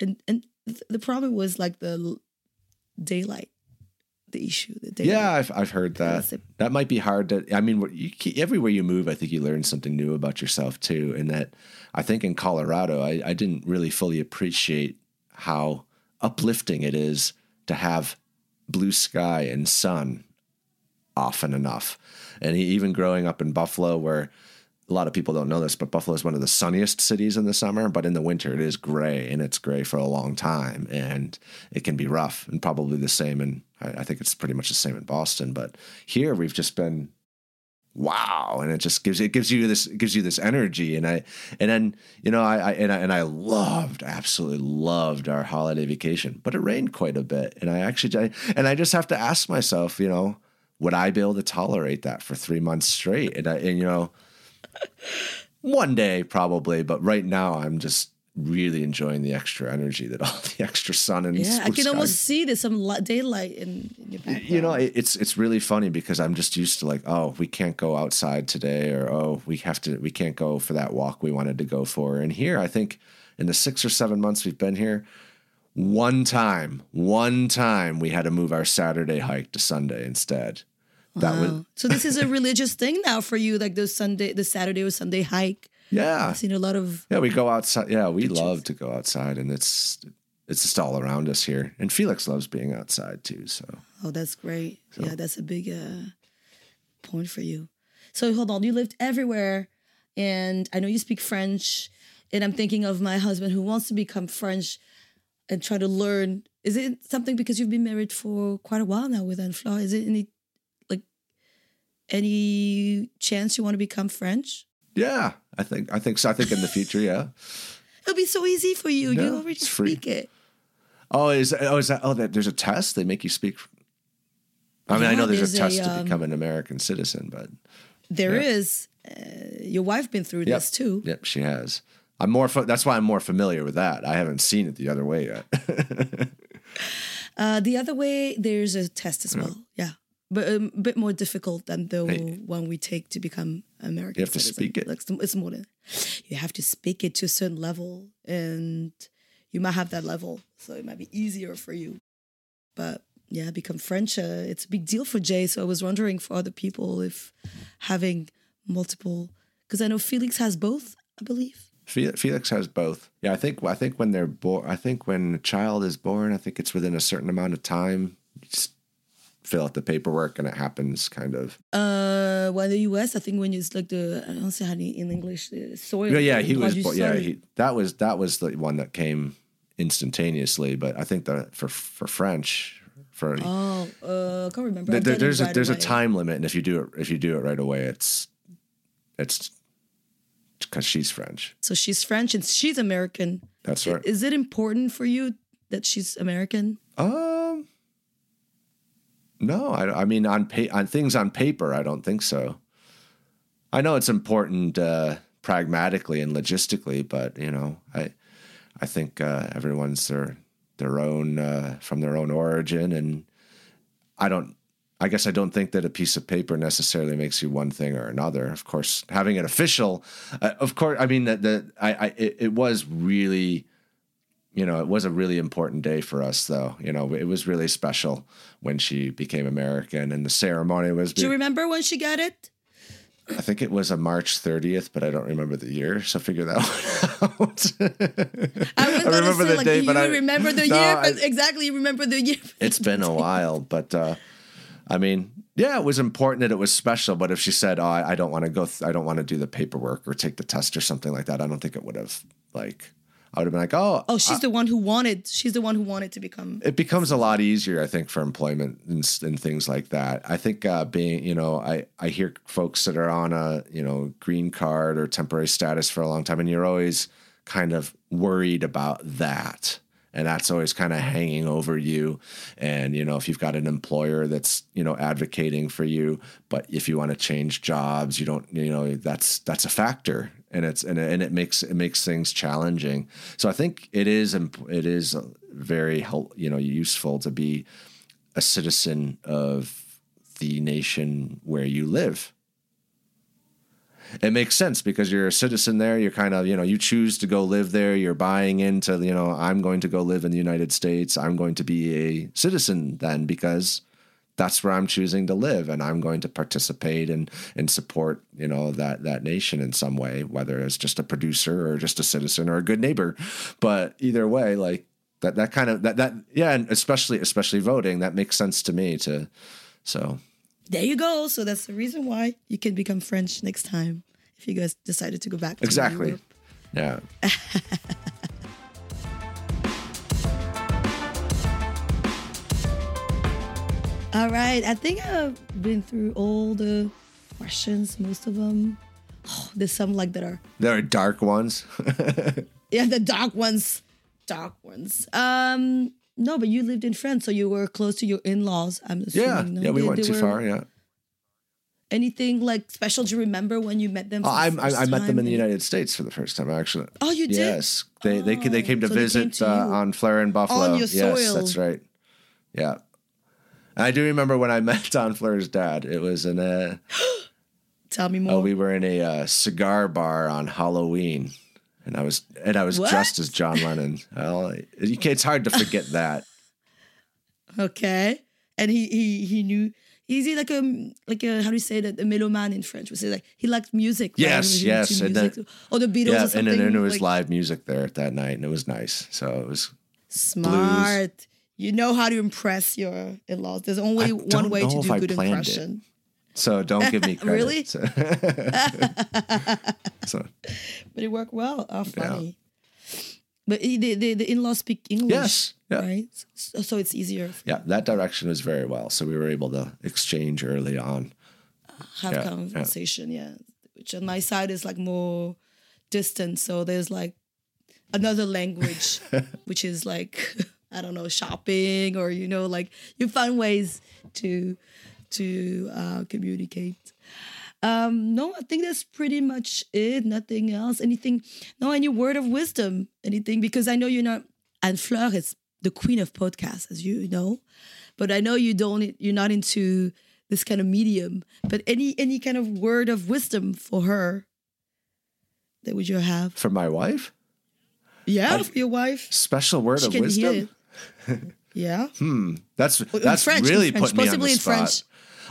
[SPEAKER 1] And and th- the problem was like the daylight, the issue, the daylight.
[SPEAKER 2] Yeah, I've, I've heard that. That might be hard to. I mean, you, everywhere you move, I think you learn something new about yourself too. And that I think in Colorado, I, I didn't really fully appreciate how uplifting it is to have blue sky and sun often enough. And even growing up in Buffalo, where a lot of people don't know this, but Buffalo is one of the sunniest cities in the summer, but in the winter it is gray and it's gray for a long time and it can be rough and probably the same. And I think it's pretty much the same in Boston, but here we've just been wow. And it just gives it gives you this gives you this energy. And i and then you know i, I and i and i loved absolutely loved our holiday vacation but it rained quite a bit. And i actually I, and i just have to ask myself you know would i be able to tolerate that for three months straight? And i and you know one day probably but right now i'm just really enjoying the extra energy that all the extra sun and
[SPEAKER 1] Yeah, I can
[SPEAKER 2] sky
[SPEAKER 1] almost see there's some daylight in, in your background.
[SPEAKER 2] you know it- it's it's really funny because i'm just used to like oh we can't go outside today or oh we have to we can't go for that walk we wanted to go for and here i think in the six or seven months we've been here one time one time we had to move our saturday hike to sunday instead that was
[SPEAKER 1] so this is a religious thing now for you, like the Sunday, the Saturday or Sunday hike.
[SPEAKER 2] Yeah.
[SPEAKER 1] I've seen a lot of.
[SPEAKER 2] Yeah, we go outside. Yeah, we
[SPEAKER 1] Pictures.
[SPEAKER 2] love to go outside, and it's it's just all around us here. And Felix loves being outside too. So
[SPEAKER 1] Oh, that's great. Yeah, that's a big uh, point for you. So hold on, you lived everywhere, and I know you speak French, and I'm thinking of my husband who wants to become French and try to learn. Is it something because you've been married for quite a while now with Anne Fleur? Is it any like any chance you want to become French?
[SPEAKER 2] Yeah, I think I think so. I think in the future, yeah.
[SPEAKER 1] It'll be so easy for you.
[SPEAKER 2] Yeah,
[SPEAKER 1] you already
[SPEAKER 2] free.
[SPEAKER 1] speak it.
[SPEAKER 2] Oh, is oh is that oh that there's a test they make you speak. I mean, I know there's, a
[SPEAKER 1] there's a,
[SPEAKER 2] test to
[SPEAKER 1] um,
[SPEAKER 2] become an American citizen, but
[SPEAKER 1] There
[SPEAKER 2] Yeah.
[SPEAKER 1] is. Uh, your wife been through
[SPEAKER 2] Yep.
[SPEAKER 1] this too.
[SPEAKER 2] yep, she has. I'm more. Fa- that's why I'm more familiar with that. I haven't seen it the other way yet.
[SPEAKER 1] Uh, the other way, there's a test as well. Yeah. But um, a bit more difficult than the
[SPEAKER 2] Hey.
[SPEAKER 1] one we take to become American.
[SPEAKER 2] You have to speak it.
[SPEAKER 1] Like, it's- more than you have to speak it to a certain level, and you might have that level, so it might be easier for you. But yeah, become French. Uh, it's a big deal for Jay. So I was wondering for other people if having multiple, because I know Felix has both, I believe.
[SPEAKER 2] Felix has both. Yeah, I think I think when they're born, I think when a child is born, I think it's within a certain amount of time. Just fill out the paperwork and it happens. Kind of.
[SPEAKER 1] Uh, well, in the US, I think when it's like the I don't say how in English, the soil.
[SPEAKER 2] Yeah, yeah, he was. Bo- yeah, he, that was that was the one that came instantaneously. But I think that for for French, for
[SPEAKER 1] Oh, uh, I can't remember.
[SPEAKER 2] there's a
[SPEAKER 1] right
[SPEAKER 2] there's a time limit, and if you do it if you do it right away, it's it's because she's French.
[SPEAKER 1] So she's French and she's American.
[SPEAKER 2] That's right.
[SPEAKER 1] Is it important for you that she's American?
[SPEAKER 2] Um, no, I, I mean on pa- on things on paper, I don't think so. I know it's important uh, pragmatically and logistically, but you know, I I think uh, everyone's their their own uh, from their own origin, and I don't. I guess I don't think that a piece of paper necessarily makes you one thing or another. Of course, having it official, uh, of course, I mean that the I, I it, it was really you know, it was a really important day for us, though. You know, it was really special when she became American, and the ceremony was.
[SPEAKER 1] Do you remember when she got it?
[SPEAKER 2] I think it was a March 30th, but I don't remember the year, so figure that one out.
[SPEAKER 1] I
[SPEAKER 2] I remember
[SPEAKER 1] say
[SPEAKER 2] the
[SPEAKER 1] like
[SPEAKER 2] date,
[SPEAKER 1] you
[SPEAKER 2] but I-
[SPEAKER 1] remember the
[SPEAKER 2] No,
[SPEAKER 1] year,
[SPEAKER 2] I-
[SPEAKER 1] exactly you remember the year.
[SPEAKER 2] it's been a while, but uh, I mean, yeah, it was important that it was special. But if she said, "Oh, I, I don't want to go, th- I don't want to do the paperwork or take the test or something like that," I don't think it would have like. I would have been like, "Oh,
[SPEAKER 1] Oh, she's the one who wanted. She's the one who wanted to become.
[SPEAKER 2] it becomes a lot easier, I think, for employment and, and things like that. I think uh, being, you know, I, I hear folks that are on a, you know, green card or temporary status for a long time, and you're always kind of worried about that. And that's always kind of hanging over you. And, you know, if you've got an employer that's, you know, advocating for you, but if you want to change jobs, you don't, you know, that's, that's a factor and it's, and, and it makes, it makes things challenging. So I think it is it is very, hel- you know, useful to be a citizen of the nation where you live. It makes sense because you're a citizen there. You're kind of, you know, you choose to go live there. You're buying into, you know, I'm going to go live in the United States. I'm going to be a citizen then because that's where I'm choosing to live, and I'm going to participate and and support, you know, that that nation in some way, whether it's just a producer or just a citizen or a good neighbor. But either way, like that that kind of that that yeah, and especially especially voting, that makes sense to me. To so
[SPEAKER 1] There you go. So that's the reason why you can become French next time if you guys decided to go back.
[SPEAKER 2] Exactly,
[SPEAKER 1] Europe.
[SPEAKER 2] yeah.
[SPEAKER 1] All right. I think I've been through all the questions, most of them. Oh, there's some like that are
[SPEAKER 2] There are dark ones.
[SPEAKER 1] yeah, the dark ones, dark ones. Um, no, but you lived in France, so you were close to your in-laws. I'm assuming.
[SPEAKER 2] yeah,
[SPEAKER 1] no?
[SPEAKER 2] yeah. We
[SPEAKER 1] They-
[SPEAKER 2] went
[SPEAKER 1] they
[SPEAKER 2] too
[SPEAKER 1] were-
[SPEAKER 2] far. Yeah.
[SPEAKER 1] Anything like special? Do you remember when you met them?
[SPEAKER 2] Oh, I, I, met them in the? United States for the first time. Actually.
[SPEAKER 1] Oh, you did?
[SPEAKER 2] Yes, they they they came to
[SPEAKER 1] so they came
[SPEAKER 2] visit
[SPEAKER 1] to
[SPEAKER 2] uh, Anne-Fleur and Buffalo.
[SPEAKER 1] On your
[SPEAKER 2] yes,
[SPEAKER 1] soil.
[SPEAKER 2] that's right. Yeah, I do remember when I met Anne-Fleur's dad. It was in a
[SPEAKER 1] Tell me more.
[SPEAKER 2] oh, we were in a uh, cigar bar on Halloween, and I was and I was
[SPEAKER 1] What?
[SPEAKER 2] dressed as John Lennon. Well, you can't, it's hard to forget that.
[SPEAKER 1] Okay. And he he he knew Is he like a like a how do you say that a mélomane in French? We say like he liked music. right?
[SPEAKER 2] Yes, yes, and
[SPEAKER 1] music. or the Beatles
[SPEAKER 2] yeah,
[SPEAKER 1] or
[SPEAKER 2] and
[SPEAKER 1] something.
[SPEAKER 2] then there was
[SPEAKER 1] like,
[SPEAKER 2] live music there at that night, and it was nice. So it was.
[SPEAKER 1] Smart. You know how to impress your in-laws. There's only one way to do
[SPEAKER 2] I
[SPEAKER 1] good
[SPEAKER 2] planned it.
[SPEAKER 1] impression.
[SPEAKER 2] So don't give me credit.
[SPEAKER 1] Really?
[SPEAKER 2] So, so,
[SPEAKER 1] But it worked well. Oh, funny. But the, the, the in-laws speak English,
[SPEAKER 2] Yes, yeah.
[SPEAKER 1] right? So, so it's easier
[SPEAKER 2] yeah, that direction was very well. So we were able to exchange early on.
[SPEAKER 1] Uh, have
[SPEAKER 2] Yeah, yeah.
[SPEAKER 1] conversation. Yeah. Which on my side is like more distant. So there's like another language, which is like I don't know shopping or you know like you find ways to to uh, communicate. Um, no, I think that's pretty much it. Nothing else. Anything? No, any word of wisdom? Anything? Because I know you're not. Anne Fleur is the queen of podcasts, as you know, but I know you don't. You're not into this kind of medium. But any any kind of word of wisdom for her that would you have?
[SPEAKER 2] For my wife,
[SPEAKER 1] Yeah, for your wife.
[SPEAKER 2] special word
[SPEAKER 1] She
[SPEAKER 2] of wisdom.
[SPEAKER 1] Yeah.
[SPEAKER 2] That's
[SPEAKER 1] in
[SPEAKER 2] that's
[SPEAKER 1] French,
[SPEAKER 2] really
[SPEAKER 1] French,
[SPEAKER 2] put me on
[SPEAKER 1] possibly
[SPEAKER 2] the
[SPEAKER 1] in
[SPEAKER 2] spot.
[SPEAKER 1] French.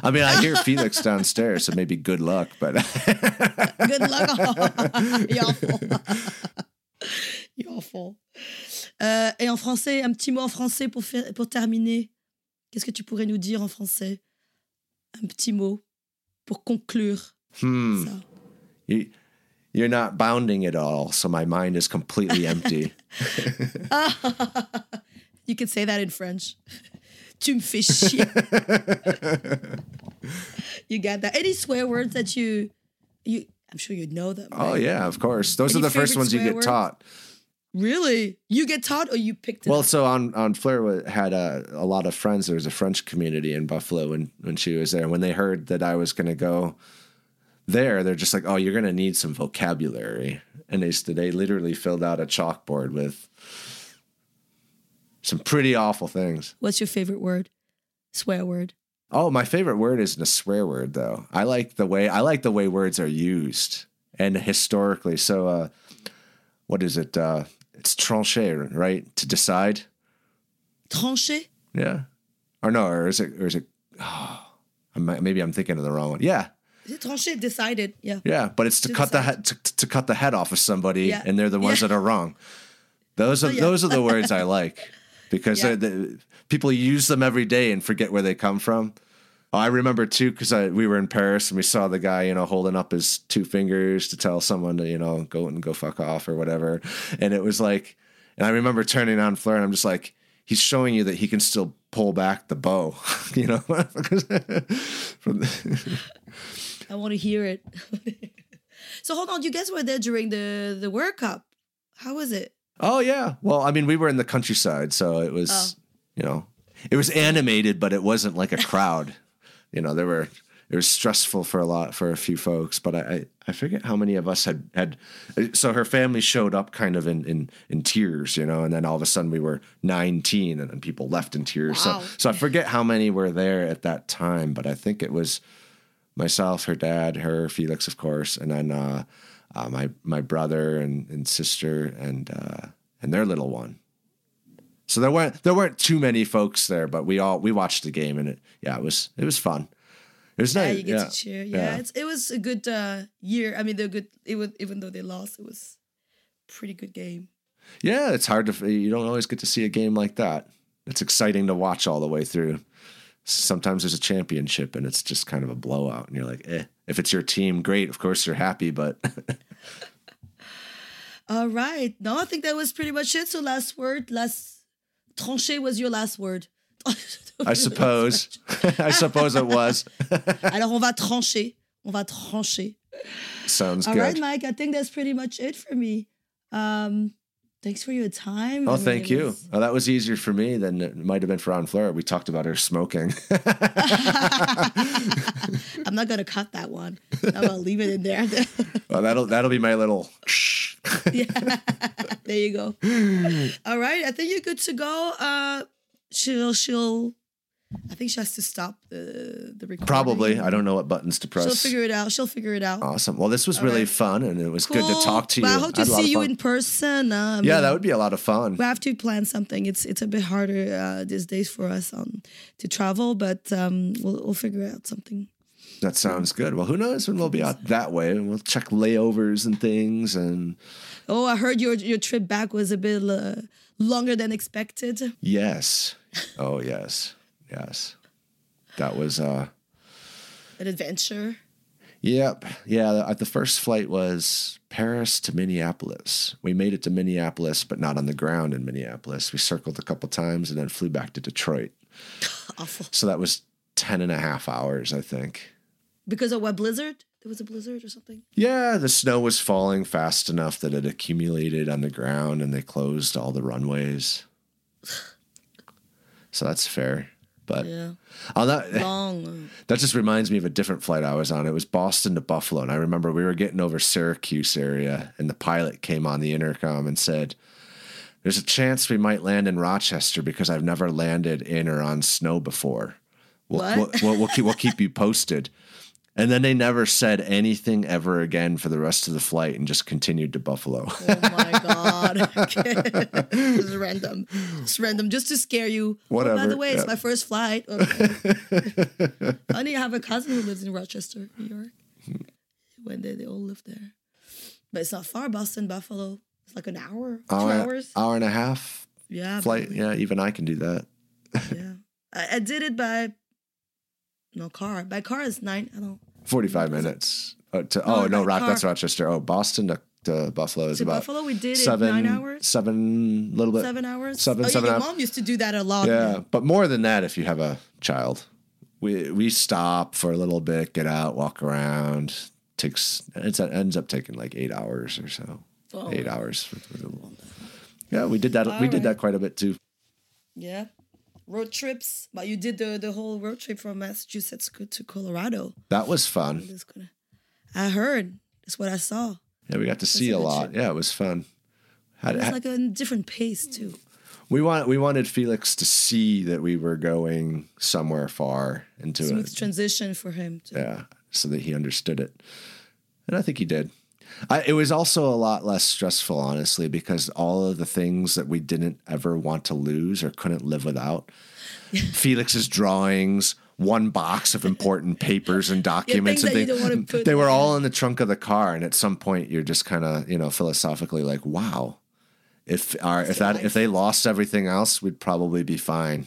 [SPEAKER 2] I mean, I hear Felix downstairs, so maybe good luck. But
[SPEAKER 1] Good luck. You're awful. Euh, et en français, un petit mot en français pour, faire, pour terminer. Qu'est-ce que tu pourrais nous dire en français Un petit mot pour conclure
[SPEAKER 2] hmm,
[SPEAKER 1] ça.
[SPEAKER 2] you, you're not bounding at all, so my mind is completely empty.
[SPEAKER 1] You can say that in French. tu me fais chier. you got that. Any swear words that you, you I'm sure you know them.
[SPEAKER 2] oh
[SPEAKER 1] right?
[SPEAKER 2] yeah, of course. Those
[SPEAKER 1] Any
[SPEAKER 2] are the first ones you get
[SPEAKER 1] words?
[SPEAKER 2] taught.
[SPEAKER 1] Really? You get taught or you picked it
[SPEAKER 2] Well,
[SPEAKER 1] up?
[SPEAKER 2] so on Anne-Fleur wa- had a, a lot of friends. There was a French community in Buffalo when when she was there. When they heard that I was going to go there, they're just like, "Oh, you're going to need some vocabulary." And they they literally filled out a chalkboard with some pretty awful things.
[SPEAKER 1] What's your favorite word? Swear word.
[SPEAKER 2] Oh, my favorite word isn't a swear word though. I like the way I like the way words are used and historically. So, uh, what is it? Uh, it's trancher, right? To decide.
[SPEAKER 1] Tranché?
[SPEAKER 2] Yeah. Or no, or is it, or is it, oh, maybe I'm thinking of the wrong one. Yeah.
[SPEAKER 1] Is it tranché? Decided. Yeah.
[SPEAKER 2] Yeah. But it's to,
[SPEAKER 1] To
[SPEAKER 2] cut the head, to, to cut the head off of somebody
[SPEAKER 1] Yeah.
[SPEAKER 2] and they're the ones
[SPEAKER 1] Yeah.
[SPEAKER 2] that are wrong. Those are,
[SPEAKER 1] Oh, yeah.
[SPEAKER 2] those are the words I like because
[SPEAKER 1] Yeah.
[SPEAKER 2] they're the, people use them every day and forget where they come from. Oh, I remember too, because we were in Paris and we saw the guy, you know, holding up his two fingers to tell someone to, you know, go and go fuck off or whatever. And it was like, and I remember turning on Fleur and I'm just like, he's showing you that he can still pull back the bow, you know?
[SPEAKER 1] I want to hear it. so hold on, you guys were there during the the World Cup. How was it?
[SPEAKER 2] Oh, yeah. Well, I mean, we were in the countryside, so it was,
[SPEAKER 1] Oh.
[SPEAKER 2] you know, it was animated, but it wasn't like a crowd. you know, there were, it was stressful for a lot, for a few folks, but I, I, I forget how many of us had, had, so her family showed up kind of in, in, in tears, you know, and then all of a sudden we were 19 and then people left in tears.
[SPEAKER 1] Wow.
[SPEAKER 2] So, so I forget how many were there at that time, but I think it was myself, her dad, her, Felix, of course, and then, uh, uh, my my brother and, and sister and uh, and their little one. So there weren't there weren't too many folks there, but we all we watched the game and it yeah it was it was fun. It was nice.
[SPEAKER 1] Yeah,
[SPEAKER 2] nice.
[SPEAKER 1] you get
[SPEAKER 2] yeah.
[SPEAKER 1] to cheer. Yeah,
[SPEAKER 2] Yeah.
[SPEAKER 1] It's, it was a good uh, year. I mean, they're good. It was even though they lost, it was pretty good game.
[SPEAKER 2] Yeah, it's hard to you don't always get to see a game like that. It's exciting to watch all the way through. Sometimes there's a championship and it's just kind of a blowout, and you're like, eh. If it's your team, great. Of course you're happy, but
[SPEAKER 1] All right. No, I think that was pretty much it. So last word, last tranché was your last word.
[SPEAKER 2] I suppose I suppose it was.
[SPEAKER 1] Alors on va trancher. On va trancher.
[SPEAKER 2] Sounds
[SPEAKER 1] All
[SPEAKER 2] good.
[SPEAKER 1] All right, Mike. I think that's pretty much it for me. Um, thanks for your time. I
[SPEAKER 2] Oh,
[SPEAKER 1] mean,
[SPEAKER 2] thank you.
[SPEAKER 1] was-
[SPEAKER 2] Oh, that was easier for me than it might have been for Anne Fleur. We talked about her smoking.
[SPEAKER 1] I'm not gonna cut that one. I'm gonna leave it in there.
[SPEAKER 2] well, that'll that'll be my little.
[SPEAKER 1] yeah. there you go. All right. I think you're good to go. Uh, she'll she'll I think she has to stop the the recording.
[SPEAKER 2] Probably. I don't know what buttons to press.
[SPEAKER 1] She'll figure it out. She'll figure it out.
[SPEAKER 2] Awesome. Well, this was
[SPEAKER 1] All
[SPEAKER 2] really
[SPEAKER 1] right.
[SPEAKER 2] fun, and it was good to talk to you.
[SPEAKER 1] But I hope to see you in person. I
[SPEAKER 2] Yeah, that would be a lot of fun.
[SPEAKER 1] We have to plan something. It's it's a bit harder uh, these days for us um, to travel, but um, we'll we'll figure out something.
[SPEAKER 2] That sounds good. Well, who knows when we'll be out that way, and we'll check layovers and things. And
[SPEAKER 1] Oh, I heard your your trip back was a bit uh, longer than expected.
[SPEAKER 2] yes, oh yes, yes, that was. uh
[SPEAKER 1] An adventure.
[SPEAKER 2] Yep. Yeah. The, the first flight was Paris to Minneapolis. We made it to Minneapolis, but not on the ground in Minneapolis. We circled a couple times and then flew back to Detroit.
[SPEAKER 1] Awful.
[SPEAKER 2] So that was 10 and a half hours, I think.
[SPEAKER 1] Because of what blizzard? There was a blizzard or something.
[SPEAKER 2] Yeah, the snow was falling fast enough that it accumulated on the ground and they closed all the runways. So that's fair. But
[SPEAKER 1] Yeah,
[SPEAKER 2] that,
[SPEAKER 1] long.
[SPEAKER 2] That just reminds me of a different flight I was on. It was Boston to Buffalo. And I remember we were getting over Syracuse area and the pilot came on the intercom and said, There's a chance we might land in Rochester because I've never landed in or on snow before. We'll,
[SPEAKER 1] What?
[SPEAKER 2] we'll, we'll, we'll keep, we'll keep you posted. And then they never said anything ever again for the rest of the flight and just continued to Buffalo.
[SPEAKER 1] Oh my god! it's random. It's random, just to scare you. Oh, by the way, it's my first flight. Funny, I have a cousin who lives in Rochester, New York. When they, they all live there, but it's not far. Boston, Buffalo. It's like an hour, two
[SPEAKER 2] hour,
[SPEAKER 1] hours.
[SPEAKER 2] hour and a half
[SPEAKER 1] Yeah,
[SPEAKER 2] flight.
[SPEAKER 1] but-
[SPEAKER 2] Yeah, even I can do that.
[SPEAKER 1] yeah. I, I did it by no car. By car is nine. I don't.
[SPEAKER 2] 45 minutes. Uh, to,
[SPEAKER 1] No,
[SPEAKER 2] oh, no, Rock,
[SPEAKER 1] car.
[SPEAKER 2] that's Rochester. Oh, Boston to, to Buffalo is
[SPEAKER 1] To
[SPEAKER 2] about
[SPEAKER 1] Buffalo, we did
[SPEAKER 2] seven,
[SPEAKER 1] nine hours,
[SPEAKER 2] seven, little bit.
[SPEAKER 1] seven hours.
[SPEAKER 2] seven,
[SPEAKER 1] oh, yeah,
[SPEAKER 2] seven
[SPEAKER 1] your mom used to do that a lot.
[SPEAKER 2] Yeah,
[SPEAKER 1] man.
[SPEAKER 2] but more than that if you have a child. We we stop for a little bit, get out, walk around. Takes it's, it ends up taking like eight hours or so.
[SPEAKER 1] Oh.
[SPEAKER 2] Eight hours. with- with a- Yeah, we did that. we
[SPEAKER 1] All
[SPEAKER 2] did that quite a bit too.
[SPEAKER 1] Yeah. Road trips. But you did the, the whole road trip from Massachusetts to Colorado.
[SPEAKER 2] That was fun.
[SPEAKER 1] I heard. That's what I saw.
[SPEAKER 2] Yeah, we got to see a
[SPEAKER 1] a
[SPEAKER 2] lot.
[SPEAKER 1] trip.
[SPEAKER 2] Yeah, it was fun. Had,
[SPEAKER 1] It was
[SPEAKER 2] had-
[SPEAKER 1] like a different pace too.
[SPEAKER 2] we want we wanted Felix to see that we were going somewhere far into
[SPEAKER 1] Smooth
[SPEAKER 2] it.
[SPEAKER 1] transition for him. To,
[SPEAKER 2] Yeah, so that he understood it. And I think he did. I, it was also a lot less stressful, honestly, because all of the things that we didn't ever want to lose or couldn't live without Felix's drawings, one box of important papers and documents
[SPEAKER 1] things
[SPEAKER 2] and things.
[SPEAKER 1] don't wanna put
[SPEAKER 2] They were all in the trunk of the car, and at some point, you're just kind of, you know, philosophically like, "Wow, if our if that if they lost everything else, we'd probably be fine.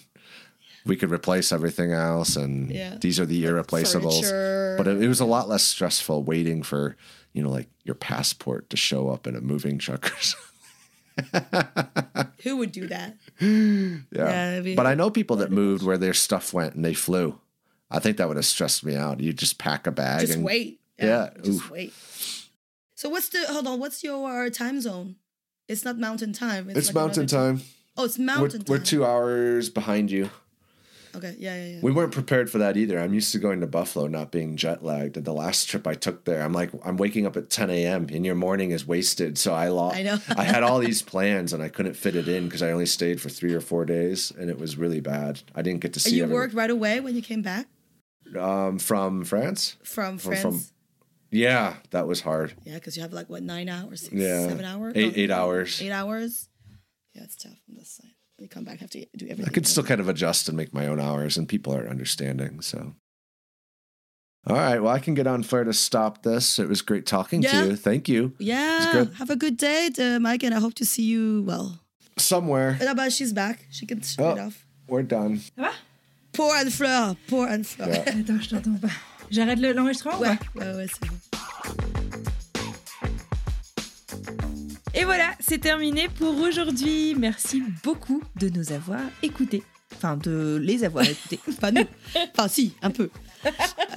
[SPEAKER 2] We could replace everything else, and
[SPEAKER 1] Yeah.
[SPEAKER 2] these are the irreplaceables."
[SPEAKER 1] furniture.
[SPEAKER 2] But it, it was a lot less stressful waiting for, you know, like your passport to show up in a moving truck or something.
[SPEAKER 1] Who would do that?
[SPEAKER 2] Yeah.
[SPEAKER 1] Yeah,
[SPEAKER 2] but I know people that moved where their stuff went and they flew. I think that would have stressed me out. You just pack a bag
[SPEAKER 1] Just
[SPEAKER 2] and
[SPEAKER 1] wait.
[SPEAKER 2] Yeah,
[SPEAKER 1] Just
[SPEAKER 2] oof.
[SPEAKER 1] wait. So what's the hold on? What's your time zone? It's not mountain time.
[SPEAKER 2] It's
[SPEAKER 1] like
[SPEAKER 2] mountain
[SPEAKER 1] another
[SPEAKER 2] time.
[SPEAKER 1] Oh, it's
[SPEAKER 2] We're,
[SPEAKER 1] mountain
[SPEAKER 2] we're two hours behind you.
[SPEAKER 1] Okay. Yeah, yeah, yeah.
[SPEAKER 2] We weren't prepared for that either. I'm used to going to Buffalo, not being jet lagged. And the last trip I took there, I'm like, I'm waking up at 10 a.m. and your morning is wasted. So I lost.
[SPEAKER 1] I know.
[SPEAKER 2] I had all these plans and I couldn't fit it in because I only stayed for three or four days, and it was really bad. I didn't get to
[SPEAKER 1] And
[SPEAKER 2] see
[SPEAKER 1] you
[SPEAKER 2] everything.
[SPEAKER 1] worked right away when you came back
[SPEAKER 2] um, from France.
[SPEAKER 1] from
[SPEAKER 2] From-
[SPEAKER 1] France.
[SPEAKER 2] from- Yeah, that was hard.
[SPEAKER 1] yeah, because you have like what nine hours, six,
[SPEAKER 2] Yeah.
[SPEAKER 1] seven hours,
[SPEAKER 2] Eight- eight hours.
[SPEAKER 1] eight hours. Yeah, it's tough on this side. When you come back, have to do everything.
[SPEAKER 2] I could still kind of adjust and make my own hours, and people are understanding. So, all right. Well, I can get Anne-Fleur to stop this. It was great talking
[SPEAKER 1] Yeah.
[SPEAKER 2] to you. Thank you.
[SPEAKER 1] Yeah. Have a good day, uh, Mike, and I hope to see you. Well,
[SPEAKER 2] Somewhere
[SPEAKER 1] uh, but she's back. She can shut
[SPEAKER 2] Oh.
[SPEAKER 1] it off.
[SPEAKER 2] we're done.
[SPEAKER 1] Pour Anne Fleur, pour Anne Fleur.
[SPEAKER 2] Yeah.
[SPEAKER 7] Attends, je t'entends pas. J'arrête le- l'enregistrement ou
[SPEAKER 1] Ouais, ouais, ouais, c'est bon.
[SPEAKER 7] Et voilà, c'est terminé pour aujourd'hui. Merci beaucoup de nous avoir écoutés. Enfin, de les avoir écoutés.
[SPEAKER 1] Pas nous. Enfin, si, un peu.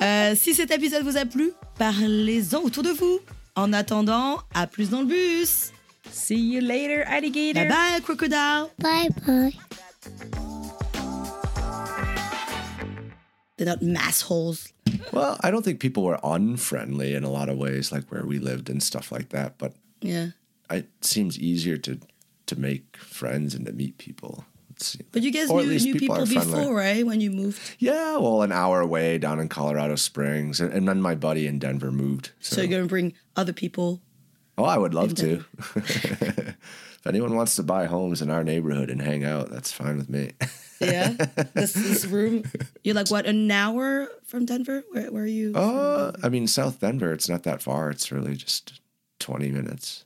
[SPEAKER 1] Euh, si cet épisode vous a plu, parlez-en autour de vous. En attendant, à plus dans le bus.
[SPEAKER 7] See you later, alligator.
[SPEAKER 1] Bye bye, crocodile.
[SPEAKER 6] Bye bye.
[SPEAKER 1] They're not massholes.
[SPEAKER 2] Well, I don't think people were unfriendly in a lot of ways, like where we lived and stuff like that. But
[SPEAKER 1] Yeah.
[SPEAKER 2] It seems easier to to make friends and to meet people Let's.
[SPEAKER 1] But you guys knew, knew
[SPEAKER 2] people
[SPEAKER 1] people, before, right? When you moved.
[SPEAKER 2] Yeah, well, an hour away down in Colorado Springs, and, and then my buddy in Denver moved.
[SPEAKER 1] So,
[SPEAKER 2] So,
[SPEAKER 1] you're going to bring other people.
[SPEAKER 2] oh, I would love to. if anyone wants to buy homes in our neighborhood and hang out, that's fine with me.
[SPEAKER 1] Yeah. this, this room. You're like, what, an hour from Denver? Where, where are you?
[SPEAKER 2] Uh, I mean, South Denver, it's not that far. It's really just 20 minutes.